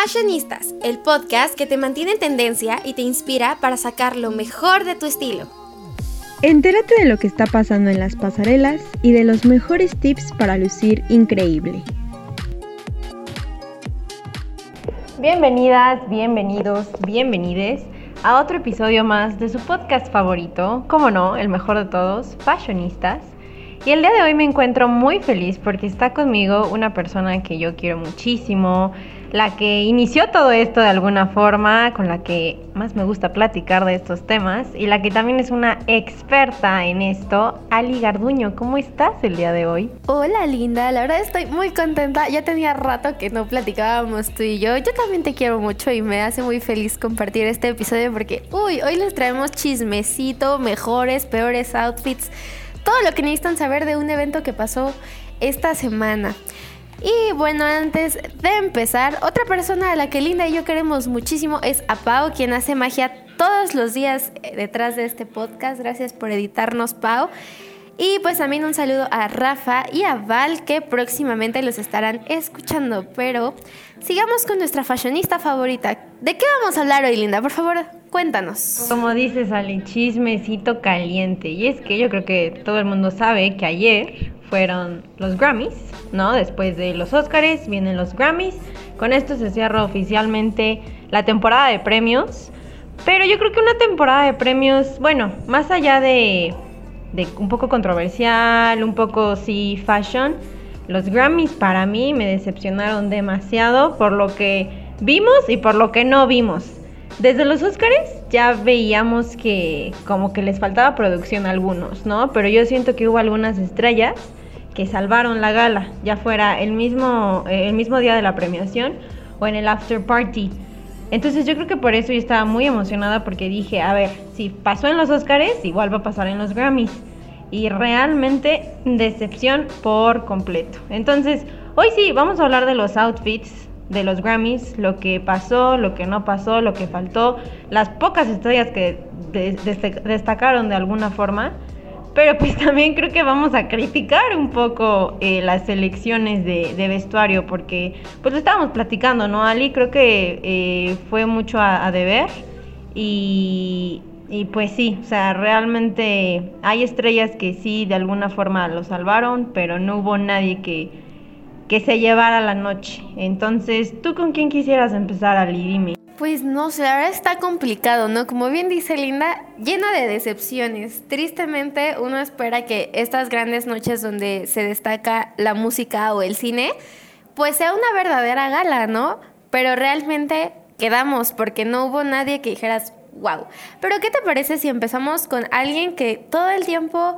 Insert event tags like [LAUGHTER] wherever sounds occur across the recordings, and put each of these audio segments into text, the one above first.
Fashionistas, el podcast que te mantiene en tendencia y te inspira para sacar lo mejor de tu estilo. Entérate de lo que está pasando en las pasarelas y de los mejores tips para lucir increíble. Bienvenidas, bienvenidos, bienvenides a otro episodio más de su podcast favorito, como no, el mejor de todos, Fashionistas. Y el día de hoy me encuentro muy feliz porque está conmigo una persona que yo quiero muchísimo, la que inició todo esto de alguna forma, con la que más me gusta platicar de estos temas y la que también es una experta en esto, Ali Garduño. ¿Cómo estás el día de hoy? Hola linda, la verdad estoy muy contenta. Ya tenía rato que no platicábamos tú y yo. Yo también te quiero mucho y me hace muy feliz compartir este episodio porque, hoy les traemos chismecito, mejores, peores outfits, todo lo que necesitan saber de un evento que pasó esta semana. Y bueno, antes de empezar, otra persona a la que Linda y yo queremos muchísimo es a Pau, quien hace magia todos los días eh, detrás de este podcast. Gracias por editarnos, Pau. Y pues también un saludo a Rafa y a Val que próximamente los estarán escuchando. Pero sigamos con nuestra fashionista favorita. ¿De qué vamos a hablar hoy, Linda? Por favor, cuéntanos. Como dices, Ali, chismecito caliente. Y es que yo creo que todo el mundo sabe que ayer fueron los Grammys, ¿no? Después de los Oscars vienen los Grammys. Con esto se cierra oficialmente la temporada de premios. Pero yo creo que una temporada de premios, bueno, más allá de, de un poco controversial, un poco sí fashion, los Grammys para mí me decepcionaron demasiado por lo que vimos y por lo que no vimos. Desde los Oscars ya veíamos que como que les faltaba producción a algunos, ¿no? Pero yo siento que hubo algunas estrellas que salvaron la gala, ya fuera el mismo, eh, el mismo día de la premiación o en el after party. Entonces yo creo que por eso yo estaba muy emocionada porque dije, a ver, si pasó en los Oscars, igual va a pasar en los Grammys. Y realmente decepción por completo. Entonces, hoy sí, vamos a hablar de los outfits de los Grammys, lo que pasó, lo que no pasó, lo que faltó, las pocas estrellas que destacaron de alguna forma. Pero pues [LAUGHS] también creo que vamos a criticar un poco eh, las elecciones de, vestuario porque pues lo estábamos platicando, ¿no, Ali? Creo que eh, fue mucho a, deber y, y, pues sí, o sea, realmente hay estrellas que sí de alguna forma lo salvaron, pero no hubo nadie que, que se llevara la noche. Entonces, ¿tú con quién quisieras empezar, Ali? Dime. Pues no sé, ahora está complicado, ¿no? Como bien dice Linda, llena de decepciones. Tristemente uno espera que estas grandes noches donde se destaca la música o el cine, pues sea una verdadera gala, ¿no? Pero realmente quedamos porque no hubo nadie que dijeras, wow. Pero ¿qué te parece si empezamos con alguien que todo el tiempo,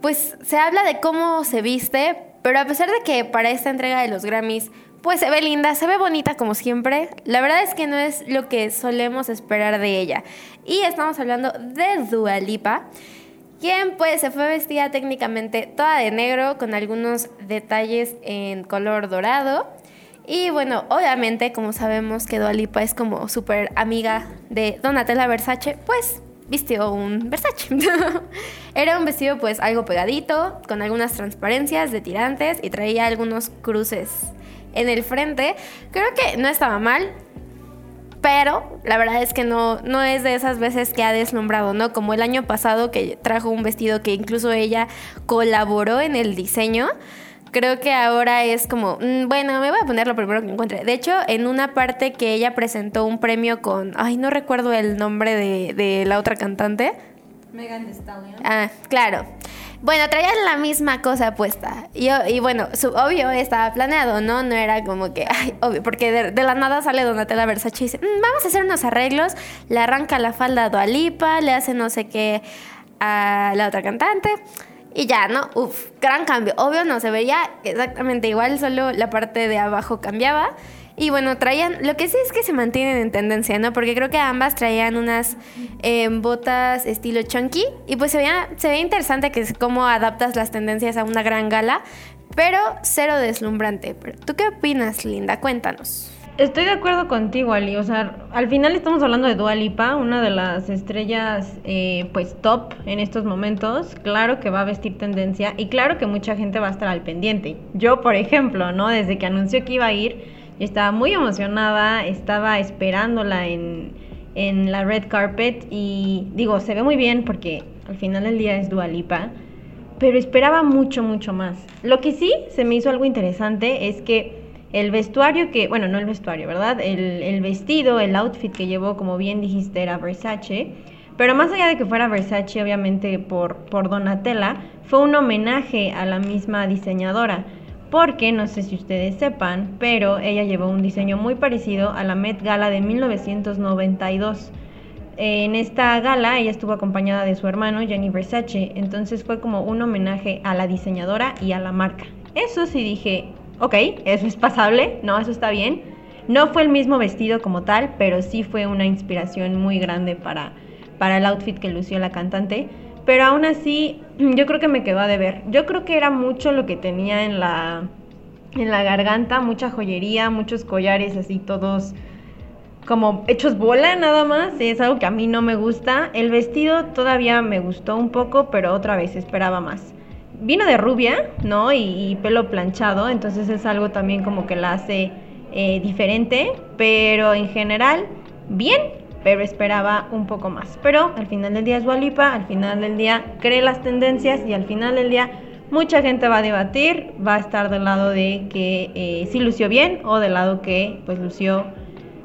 pues se habla de cómo se viste, pero a pesar de que para esta entrega de los Grammys pues se ve linda, se ve bonita como siempre. La verdad es que no es lo que solemos esperar de ella. Y estamos hablando de Dua Lipa, quien pues se fue vestida técnicamente toda de negro con algunos detalles en color dorado. Y bueno, obviamente como sabemos que Dua Lipa es como súper amiga de Donatella Versace, pues vistió un Versace. [LAUGHS] Era un vestido pues algo pegadito, con algunas transparencias de tirantes y traía algunos cruces en el frente. Creo que no estaba mal, pero la verdad es que no, no es de esas veces que ha deslumbrado, ¿no? Como el año pasado que trajo un vestido que incluso ella colaboró en el diseño. Creo que ahora es como, mm, bueno, me voy a poner lo primero que encuentre. De hecho, en una parte que ella presentó un premio con, ay, no recuerdo el nombre de, de la otra cantante. Megan Thee Stallion. Ah, claro. Bueno, traían la misma cosa puesta. Y, y bueno, su, obvio estaba planeado, ¿no? No era como que, ay, obvio, porque de, la nada sale Donatella Versace y dice, mm, vamos a hacer unos arreglos, le arranca la falda a Dualipa, le hace no sé qué a la otra cantante. Y ya, ¿no? Uf, gran cambio. Obvio no se veía exactamente igual, solo la parte de abajo cambiaba. Y bueno, traían, lo que sí es que se mantienen en tendencia, ¿no? Porque creo que ambas traían unas em, botas estilo chunky y pues se veía, se veía interesante que es cómo adaptas las tendencias a una gran gala, pero cero deslumbrante. ¿Tú qué opinas, Linda? Cuéntanos. Estoy de acuerdo contigo, Ali. O sea, al final estamos hablando de Dua Lipa, una de las estrellas, eh, pues top en estos momentos. Claro que va a vestir tendencia y claro que mucha gente va a estar al pendiente. Yo, por ejemplo, ¿no? Desde que anunció que iba a ir, estaba muy emocionada, estaba esperándola en, en la red carpet y digo, se ve muy bien porque al final del día es Dualipa, pero esperaba mucho, mucho más. Lo que sí se me hizo algo interesante es que el vestuario que, bueno, no el vestuario, ¿verdad? El, el vestido, el outfit que llevó, como bien dijiste, era Versace. Pero más allá de que fuera Versace, obviamente por, por Donatella, fue un homenaje a la misma diseñadora. Porque, no sé si ustedes sepan, pero ella llevó un diseño muy parecido a la Met Gala de 1992. En esta gala ella estuvo acompañada de su hermano Jenny Versace, entonces fue como un homenaje a la diseñadora y a la marca. Eso sí dije, ok, eso es pasable, no, eso está bien. No fue el mismo vestido como tal, pero sí fue una inspiración muy grande para, para el outfit que lució la cantante. Pero aún así, [CLEARS THROAT] yo creo que me quedó a deber. Yo creo que era mucho lo que tenía en la, en la garganta, mucha joyería, muchos collares así todos como hechos bola nada más, es algo que a mí no me gusta. El vestido todavía me gustó un poco, pero otra vez esperaba más. Vino de rubia, ¿no? Y, pelo planchado, entonces es algo también como que la hace eh, diferente, pero en general, bien, pero esperaba un poco más. Pero al final del día es Walipa, al final del día cree las tendencias y al final del día mucha gente va a debatir, va a estar del lado de que eh, sí lució bien o del lado que pues lució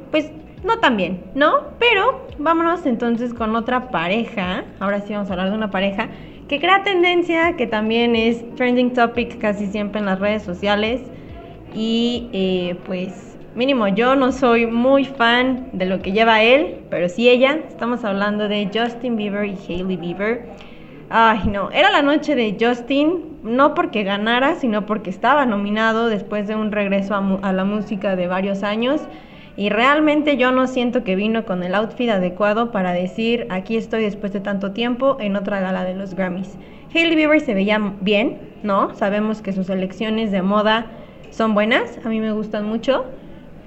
pues no tan bien, ¿no? Pero vámonos entonces con otra pareja. Ahora sí vamos a hablar de una pareja que crea tendencia, que también es trending topic casi siempre en las redes sociales. Y eh, pues mínimo yo no soy muy fan de lo que lleva él, pero sí ella. Estamos hablando de Justin Bieber y Hailey Bieber. Ay, no, era la noche de Justin, no porque ganara, sino porque estaba nominado después de un regreso a, a la música de varios años. Y realmente yo no siento que vino con el outfit adecuado para decir, aquí estoy después de tanto tiempo en otra gala de los Grammys. Hailey Bieber se veía bien, ¿no? Sabemos que sus elecciones de moda son buenas, a mí me gustan mucho.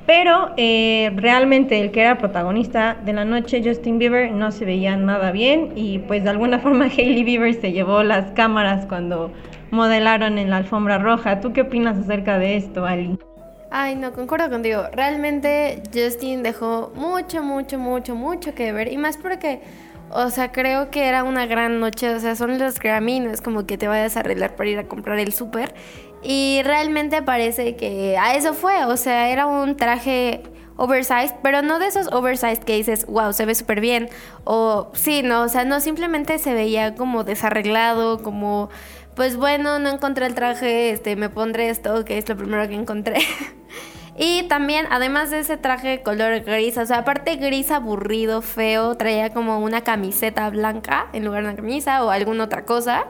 Pero eh, realmente el que era protagonista de la noche, Justin Bieber, no se veía nada bien y pues de alguna [LAUGHS] forma Hailey Bieber se llevó las cámaras cuando modelaron en la alfombra roja. ¿Tú qué opinas acerca de esto, Ali? Ay, no, concuerdo contigo. Realmente Justin dejó mucho, mucho, mucho, mucho que ver. Y más porque, o sea, creo que era una gran noche. O sea, son los Grammy, no es como que te vayas a arreglar para ir a comprar el súper. Y realmente parece que a eso fue. O sea, era un traje oversized, pero no de esos oversized que dices, wow, se ve súper bien. O sí, no, o sea, no, simplemente se veía como desarreglado, como pues bueno, no encontré el traje, este, me pondré esto, que es lo primero que encontré. [LAUGHS] y también, además de ese traje color gris, o sea, aparte gris aburrido, feo, traía como una camiseta blanca en lugar de una camisa o alguna otra cosa.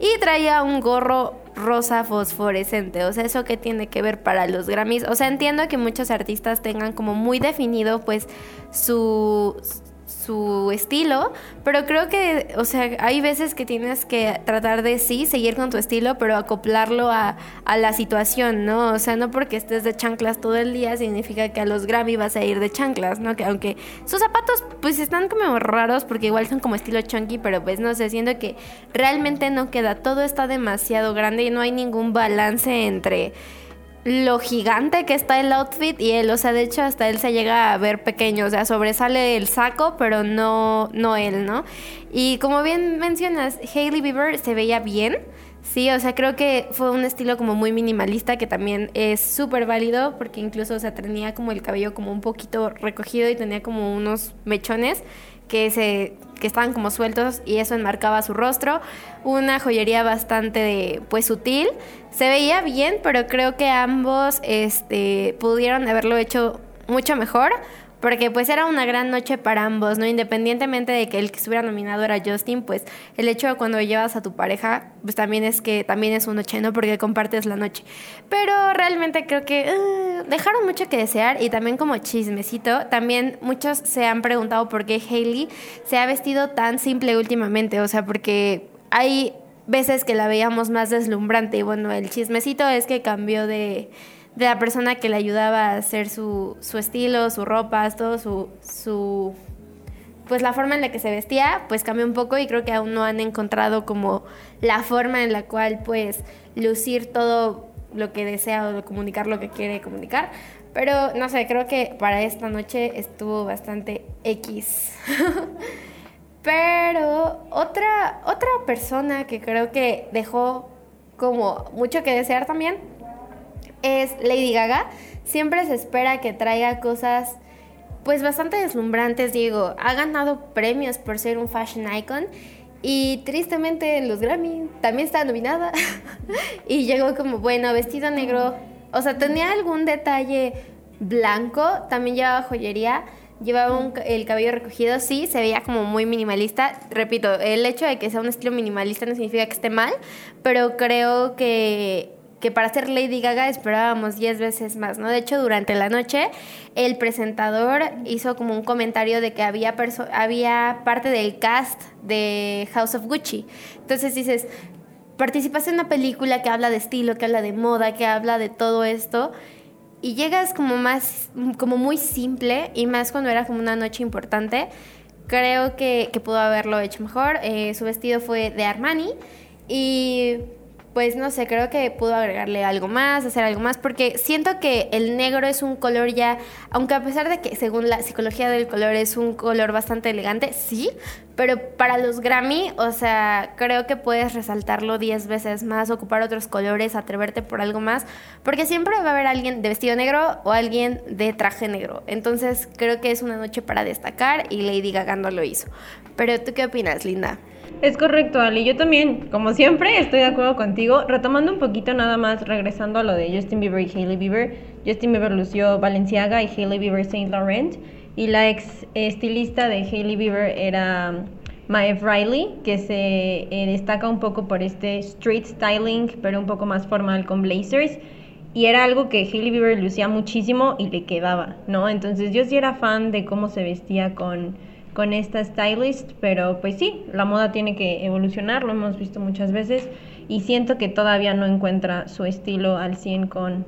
Y traía un gorro rosa fosforescente. O sea, ¿eso qué tiene que ver para los Grammys? O sea, entiendo que muchos artistas tengan como muy definido pues su, su estilo, pero creo que, o sea, hay veces que tienes que tratar de sí, seguir con tu estilo, pero acoplarlo a, la situación, ¿no? O sea, no porque estés de chanclas todo el día significa que a los Grammy vas a ir de chanclas, ¿no? Que aunque sus zapatos pues están como raros porque igual son como estilo chunky, pero pues no sé, siento que realmente no queda, todo está demasiado grande y no hay ningún balance entre lo gigante que está el outfit y él, o sea, de hecho hasta él se llega a ver pequeño, o sea, sobresale el saco, pero no, no él, ¿no? Y como bien mencionas, Hailey Bieber se veía bien, sí, o sea, creo que fue un estilo como muy minimalista que también es súper válido porque incluso, o sea, tenía como el cabello como un poquito recogido y tenía como unos mechones que se que estaban como sueltos y eso enmarcaba su rostro. Una joyería bastante pues sutil. Se veía bien, pero creo que ambos este, pudieron haberlo hecho mucho mejor porque pues era una gran noche para ambos, ¿no? Independientemente de que el que estuviera nominado era Justin, pues el hecho de cuando llevas a tu pareja, pues también es que también es una noche, ¿no? Porque compartes la noche. Pero realmente creo que uh, dejaron mucho que desear y también como chismecito, también muchos se han preguntado por qué Hailey se ha vestido tan simple últimamente, o sea, porque hay veces que la veíamos más deslumbrante y bueno, el chismecito es que cambió de de la persona que le ayudaba a hacer su, su estilo, su ropa, todo su, su, pues la forma en la que se vestía, pues cambió un poco y creo que aún no han encontrado como la forma en la cual pues lucir todo lo que desea o comunicar lo que quiere comunicar. Pero no sé, creo que para esta noche estuvo bastante X. [LAUGHS] Pero otra, otra persona que creo que dejó como mucho que desear también es Lady Gaga. Siempre se espera que traiga cosas pues bastante deslumbrantes, digo. Ha ganado premios por ser un fashion icon y tristemente en los Grammy también está nominada. [LAUGHS] y llegó como, bueno, vestido negro. O sea, tenía algún detalle blanco, también llevaba joyería Llevaba el cabello recogido, sí, se veía como muy minimalista. Repito, el hecho de que sea un estilo minimalista no significa que esté mal, pero creo que, que para ser Lady Gaga esperábamos 10 veces más, ¿no? De hecho, durante la noche el presentador hizo como un comentario de que había, había parte del cast de House of Gucci. Entonces dices, participas en una película que habla de estilo, que habla de moda, que habla de todo esto y llegas como más, como muy simple y más cuando era como una noche importante. Creo que, que pudo haberlo hecho mejor. Eh, su vestido fue de Armani y pues no sé, creo que pudo agregarle algo más, hacer algo más, porque siento que el negro es un color ya, aunque a pesar de que según la psicología del color es un color bastante elegante, sí, pero para los Grammy, o sea, creo que puedes resaltarlo 10 veces más, ocupar otros colores, atreverte por algo más, porque siempre va a haber alguien de vestido negro o alguien de traje negro. Entonces creo que es una noche para destacar y Lady Gaga no lo hizo. Pero tú qué opinas, Linda? Es correcto, Ali. Yo también, como siempre, estoy de acuerdo contigo. Retomando un poquito nada más, regresando a lo de Justin Bieber y Hailey Bieber. Justin Bieber lució Balenciaga y Hailey Bieber Saint Laurent. Y la ex estilista de Hailey Bieber era um, Maeve Riley, que se eh, destaca un poco por este street styling, pero un poco más formal con blazers. Y era algo que Hailey Bieber lucía muchísimo y le quedaba, ¿no? Entonces yo sí era fan de cómo se vestía con con esta stylist, pero pues sí, la moda tiene que evolucionar, lo hemos visto muchas veces y siento que todavía no encuentra su estilo al 100 con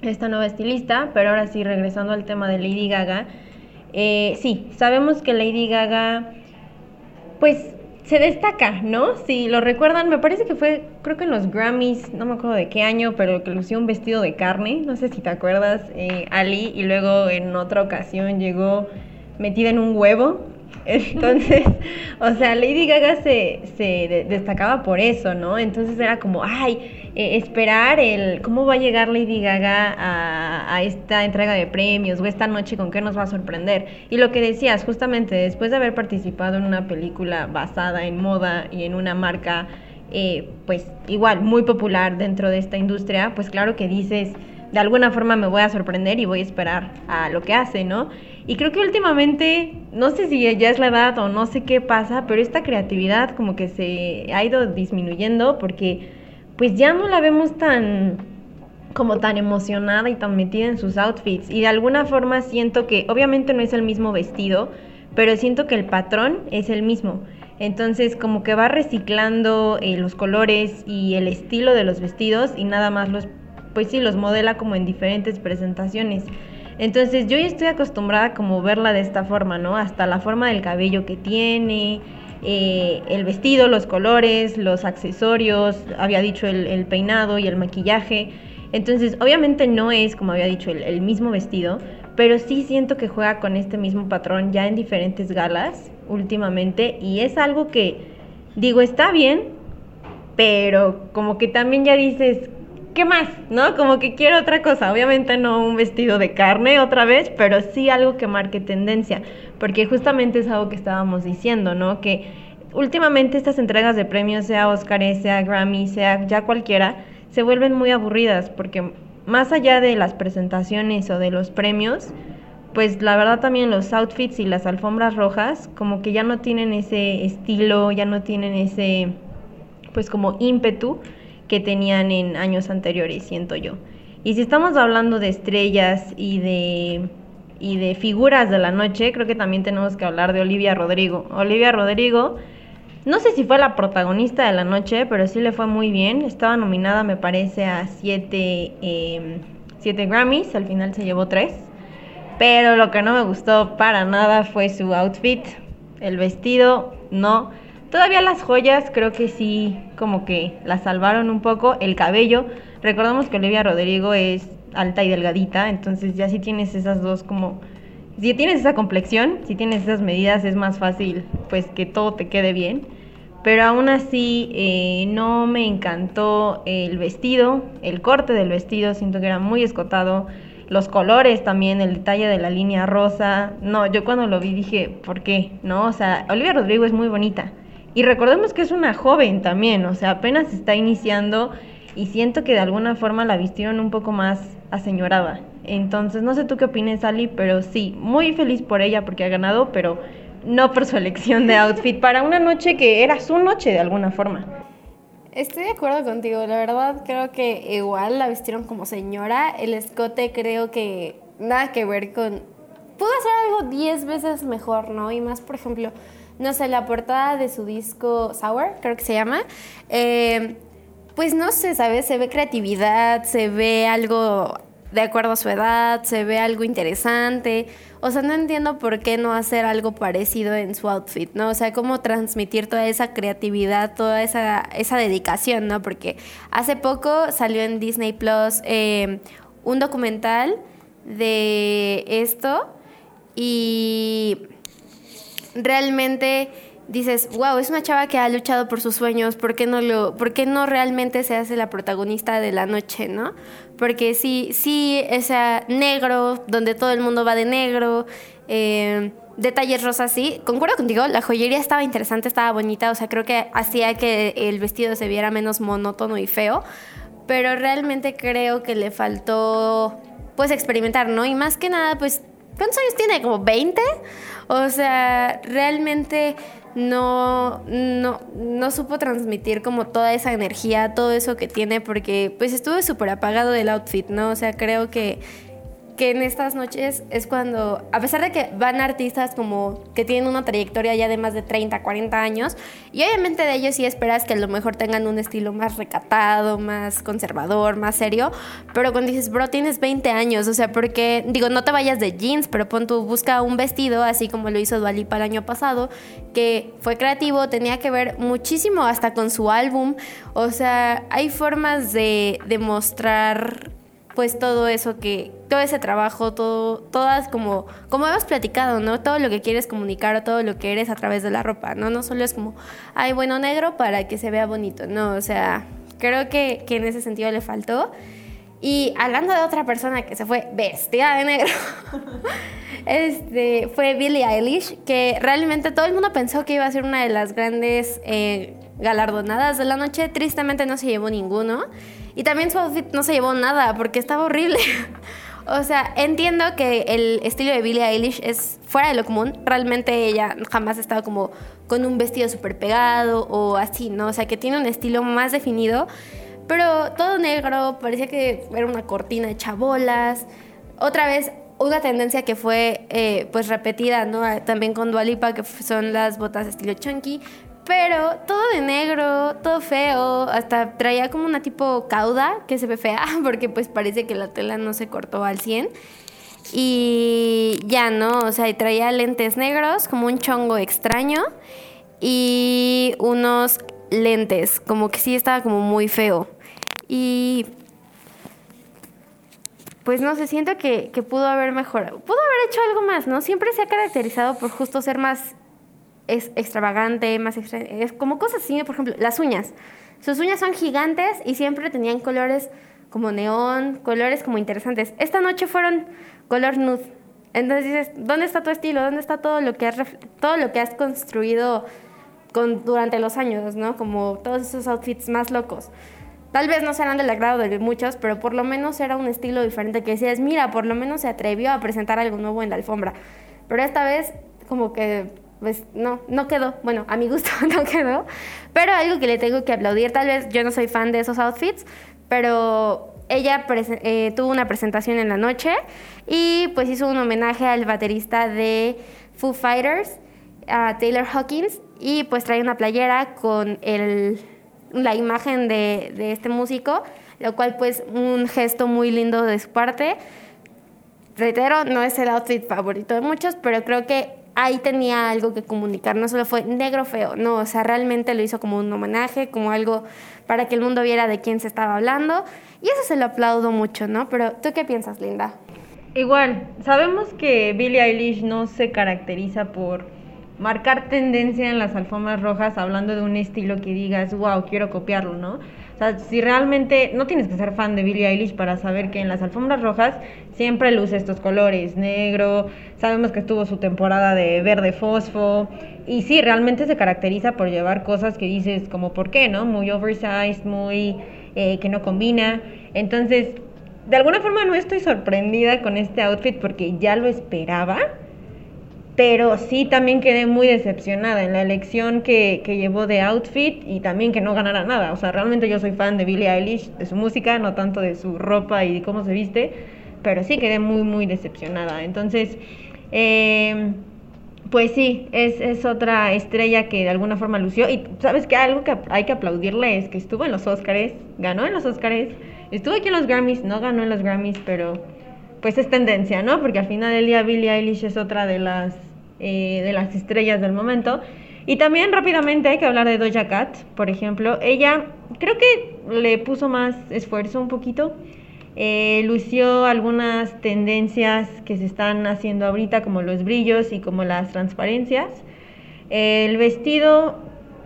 esta nueva estilista, pero ahora sí, regresando al tema de Lady Gaga, eh, sí, sabemos que Lady Gaga pues se destaca, ¿no? Si lo recuerdan, me parece que fue, creo que en los Grammys, no me acuerdo de qué año, pero que lució un vestido de carne, no sé si te acuerdas, eh, Ali, y luego en otra ocasión llegó metida en un huevo, entonces, [LAUGHS] o sea, Lady Gaga se, destacaba por eso, ¿no? Entonces era como, ay, eh, esperar el cómo va a llegar Lady Gaga a, a, esta entrega de premios o esta noche con qué nos va a sorprender. Y lo que decías, justamente después de haber participado en una película basada en moda y en una marca, eh, pues igual, muy popular dentro de esta industria, pues claro que dices, de alguna forma me voy a sorprender y voy a esperar a lo que hace, ¿no? Y creo que últimamente, no sé si ya es la edad o no sé qué pasa, pero esta creatividad como que se ha ido disminuyendo porque pues ya no la vemos tan como tan emocionada y tan metida en sus outfits y de alguna forma siento que obviamente no es el mismo vestido, pero siento que el patrón es el mismo. Entonces como que va reciclando eh, los colores y el estilo de los vestidos y nada más los, pues sí, los modela como en diferentes presentaciones. Entonces yo ya estoy acostumbrada como verla de esta forma, ¿no? Hasta la forma del cabello que tiene, eh, el vestido, los colores, los accesorios, había dicho el, peinado y el maquillaje. Entonces obviamente no es, como había dicho, el, el mismo vestido, pero sí siento que juega con este mismo patrón ya en diferentes galas últimamente y es algo que digo, está bien, pero como que también ya dices, ¿qué más? ¿No? Como que quiero otra cosa. Obviamente no un vestido de carne otra vez, pero sí algo que marque tendencia. Porque justamente es algo que estábamos diciendo, ¿no? Que últimamente estas entregas de premios, sea Oscar, sea Grammy, sea ya cualquiera, se vuelven muy aburridas porque más allá de las presentaciones o de los premios, pues la verdad también los outfits y las alfombras rojas como que ya no tienen ese estilo, ya no tienen ese pues como ímpetu que tenían en años anteriores, siento yo. Y si estamos hablando de estrellas y de, y de figuras de la noche, creo que también tenemos que hablar de Olivia Rodrigo. Olivia Rodrigo, no sé si fue la protagonista de la noche, pero sí le fue muy bien. Estaba nominada, me parece, a siete, em, siete Grammys, al final se llevó tres. Pero lo que no me gustó para nada fue su outfit. El vestido, no. Todavía las joyas creo que sí, como que las salvaron un poco. El cabello Recordamos que Olivia Rodrigo es alta y delgadita, entonces ya si tienes esas dos como si tienes esa complexión, si tienes esas medidas es más fácil pues que todo te quede bien. Pero aún así eh, no me encantó el vestido, el corte del vestido, siento que era muy escotado los colores también, el detalle de la línea rosa. No, yo cuando lo vi dije, ¿por qué? No, o sea, Olivia Rodrigo es muy bonita. Y recordemos que es una joven también, o sea, apenas está iniciando y siento que de alguna forma la vistieron un poco más aseñorada. Entonces, no sé tú qué opinas, Ali, pero sí, muy feliz por ella porque ha ganado, pero no por su elección de outfit para una noche que era su noche de alguna forma. Estoy de acuerdo contigo, la verdad creo que igual la vistieron como señora, el escote creo que nada que ver con... Pudo hacer algo 10 veces mejor, ¿no? Y más, por ejemplo, no sé, la portada de su disco Sour, creo que se llama, eh, pues no sé, ¿sabes? Se ve creatividad, se ve algo de acuerdo a su edad, se ve algo interesante. O sea, no entiendo por qué no hacer algo parecido en su outfit, ¿no? O sea, cómo transmitir toda esa creatividad, toda esa, esa dedicación, ¿no? Porque hace poco salió en Disney Plus eh, un documental de esto y realmente dices, wow, es una chava que ha luchado por sus sueños, ¿por qué no, lo, por qué no realmente se hace la protagonista de la noche, no? Porque sí, sí, ese negro, donde todo el mundo va de negro, eh, detalles rosas, sí, concuerdo contigo, la joyería estaba interesante, estaba bonita, o sea, creo que hacía que el vestido se viera menos monótono y feo, pero realmente creo que le faltó, pues, experimentar, ¿no? Y más que nada, pues, ¿cuántos años tiene? ¿Como 20? O sea, realmente no, no, no supo transmitir como toda esa energía, todo eso que tiene, porque pues estuve súper apagado del outfit, ¿no? O sea, creo que que en estas noches es cuando, a pesar de que van artistas como que tienen una trayectoria ya de más de 30, 40 años, y obviamente de ellos sí esperas que a lo mejor tengan un estilo más recatado, más conservador, más serio, pero cuando dices, bro, tienes 20 años, o sea, porque, digo, no te vayas de jeans, pero pon tú, busca un vestido, así como lo hizo Dualipa el año pasado, que fue creativo, tenía que ver muchísimo hasta con su álbum, o sea, hay formas de demostrar pues todo eso que, todo ese trabajo, todo, todas como, como hemos platicado, ¿no? Todo lo que quieres comunicar o todo lo que eres a través de la ropa, ¿no? No solo es como, ay, bueno, negro para que se vea bonito, no, o sea, creo que, que en ese sentido le faltó. Y hablando de otra persona que se fue vestida de negro, [LAUGHS] este, fue Billie Eilish, que realmente todo el mundo pensó que iba a ser una de las grandes eh, galardonadas de la noche. Tristemente no se llevó ninguno. Y también su outfit no se llevó nada porque estaba horrible. [LAUGHS] o sea, entiendo que el estilo de Billie Eilish es fuera de lo común. Realmente ella jamás ha como con un vestido súper pegado o así, ¿no? O sea, que tiene un estilo más definido. Pero todo negro, parecía que era una cortina de bolas. Otra vez, una tendencia que fue eh, pues repetida, ¿no? También con Dualipa, que son las botas estilo chunky. Pero todo de negro, todo feo, hasta traía como una tipo cauda que se ve fea [LAUGHS] porque pues parece que la tela no se cortó al 100. Y ya, ¿no? O sea, traía lentes negros, como un chongo extraño y unos lentes, como que sí estaba como muy feo. Y pues no sé, siento que, que pudo haber mejorado. Pudo haber hecho algo más, ¿no? Siempre se ha caracterizado por justo ser más es extravagante, más es como cosas así, por ejemplo, las uñas. Sus uñas son gigantes y siempre tenían colores como neón, colores como interesantes. Esta noche fueron color nude. Entonces dices, ¿dónde está tu estilo? ¿Dónde está todo lo que has, todo lo que has construido con, durante los años, ¿no? Como todos esos outfits más locos. Tal vez no serán del agrado de muchos, pero por lo menos era un estilo diferente que decías, mira, por lo menos se atrevió a presentar algo nuevo en la alfombra. Pero esta vez como que pues no, no quedó. Bueno, a mi gusto [LAUGHS] no quedó. Pero algo que le tengo que aplaudir, tal vez yo no soy fan de esos outfits, pero ella eh, tuvo una presentación en la noche y pues hizo un homenaje al baterista de Foo Fighters, a Taylor Hawkins, y pues trae una playera con el, la imagen de, de este músico, lo cual pues un gesto muy lindo de su parte reitero, no es el outfit favorito de muchos, pero creo que ahí tenía algo que comunicar, no solo fue negro feo, no, o sea, realmente lo hizo como un homenaje, como algo para que el mundo viera de quién se estaba hablando, y eso se lo aplaudo mucho, ¿no? Pero ¿tú qué piensas, Linda? Igual, sabemos que Billie Eilish no se caracteriza por marcar tendencia en las alfombras rojas hablando de un estilo que digas, wow, quiero copiarlo, ¿no? Sea, si realmente no tienes que ser fan de Billie Eilish para saber que en las alfombras rojas siempre luce estos colores, negro, sabemos que estuvo su temporada de verde fosfo, y sí, realmente se caracteriza por llevar cosas que dices como, ¿por qué, no? Muy oversized, muy eh, que no combina. Entonces, de alguna forma no estoy sorprendida con este outfit porque ya lo esperaba pero sí también quedé muy decepcionada en la elección que, que, llevó de outfit y también que no ganara nada. O sea, realmente yo soy fan de Billie Eilish, de su música, no tanto de su ropa y cómo se viste, pero sí quedé muy, muy decepcionada. Entonces, eh, pues sí, es, es, otra estrella que de alguna forma lució. Y sabes que algo que hay que aplaudirle es que estuvo en los Oscars, ganó en los Oscars, estuvo aquí en los Grammys, no ganó en los Grammys, pero pues es tendencia, ¿no? Porque al final del día Billie Eilish es otra de las eh, de las estrellas del momento. Y también rápidamente hay que hablar de Doja Cat, por ejemplo. Ella creo que le puso más esfuerzo un poquito. Eh, lució algunas tendencias que se están haciendo ahorita, como los brillos y como las transparencias. El vestido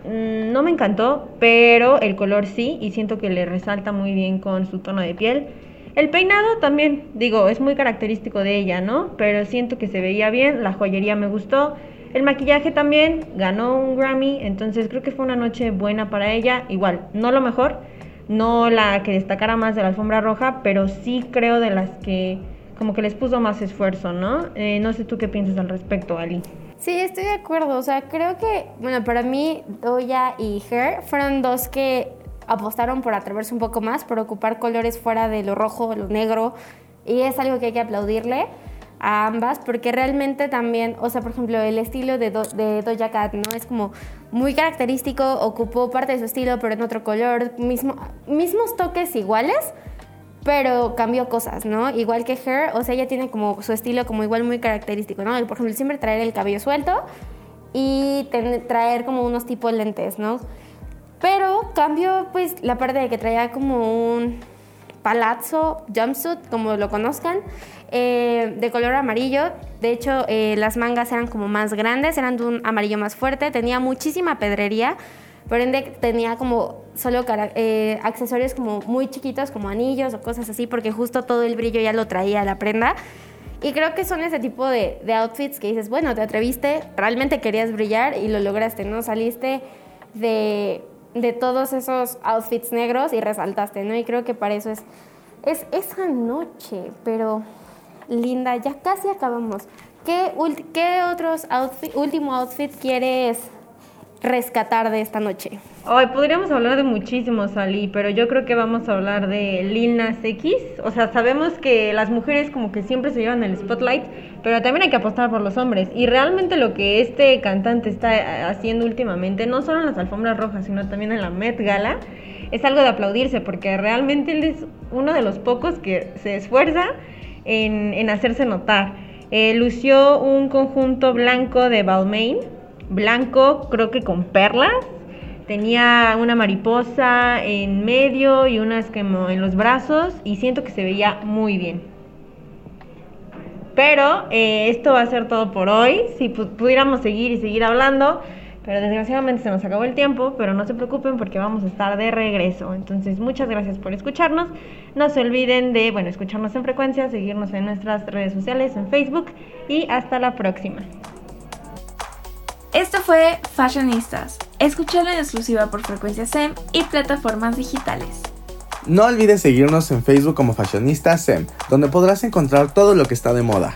mm, no me encantó, pero el color sí, y siento que le resalta muy bien con su tono de piel. El peinado también, digo, es muy característico de ella, ¿no? Pero siento que se veía bien, la joyería me gustó. El maquillaje también ganó un Grammy, entonces creo que fue una noche buena para ella. Igual, no lo mejor, no la que destacara más de la alfombra roja, pero sí creo de las que como que les puso más esfuerzo, ¿no? Eh, no sé tú qué piensas al respecto, Ali. Sí, estoy de acuerdo. O sea, creo que, bueno, para mí, Doya y Her fueron dos que apostaron por atreverse un poco más, por ocupar colores fuera de lo rojo, lo negro, y es algo que hay que aplaudirle a ambas, porque realmente también, o sea, por ejemplo, el estilo de, de Doja Cat, ¿no? Es como muy característico, ocupó parte de su estilo, pero en otro color, mismo, mismos toques iguales, pero cambió cosas, ¿no? Igual que Her, o sea, ella tiene como su estilo como igual muy característico, ¿no? Por ejemplo, siempre traer el cabello suelto y traer como unos tipos lentes, ¿no? Pero cambió pues la parte de que traía como un palazzo jumpsuit, como lo conozcan, eh, de color amarillo. De hecho, eh, las mangas eran como más grandes, eran de un amarillo más fuerte, tenía muchísima pedrería. Por ende, tenía como solo eh, accesorios como muy chiquitos, como anillos o cosas así, porque justo todo el brillo ya lo traía la prenda. Y creo que son ese tipo de outfits que dices, bueno, te atreviste, realmente querías brillar y lo lograste, ¿no? Saliste de de todos esos outfits negros y resaltaste, ¿no? Y creo que para eso es, es esa noche, pero linda, ya casi acabamos. ¿Qué, qué otros outfit, último outfit quieres rescatar de esta noche? Hoy podríamos hablar de muchísimos, Ali, pero yo creo que vamos a hablar de Lil Nas X. O sea, sabemos que las mujeres como que siempre se llevan el spotlight, pero también hay que apostar por los hombres. Y realmente lo que este cantante está haciendo últimamente, no solo en las alfombras rojas, sino también en la Met Gala, es algo de aplaudirse, porque realmente él es uno de los pocos que se esfuerza en, hacerse notar. Eh, lució un conjunto blanco de Balmain, blanco creo que con perlas, Tenía una mariposa en medio y una esquema en los brazos y siento que se veía muy bien. Pero eh, esto va a ser todo por hoy. Si pudiéramos seguir y seguir hablando, pero desgraciadamente se nos acabó el tiempo, pero no se preocupen porque vamos a estar de regreso. Entonces, muchas gracias por escucharnos. No se olviden de, bueno, escucharnos en frecuencia, seguirnos en nuestras redes sociales, en Facebook y hasta la próxima. Esto fue Fashionistas. Escúchalo en exclusiva por Frecuencia SEM y plataformas digitales. No olvides seguirnos en Facebook como Fashionista SEM, donde podrás encontrar todo lo que está de moda.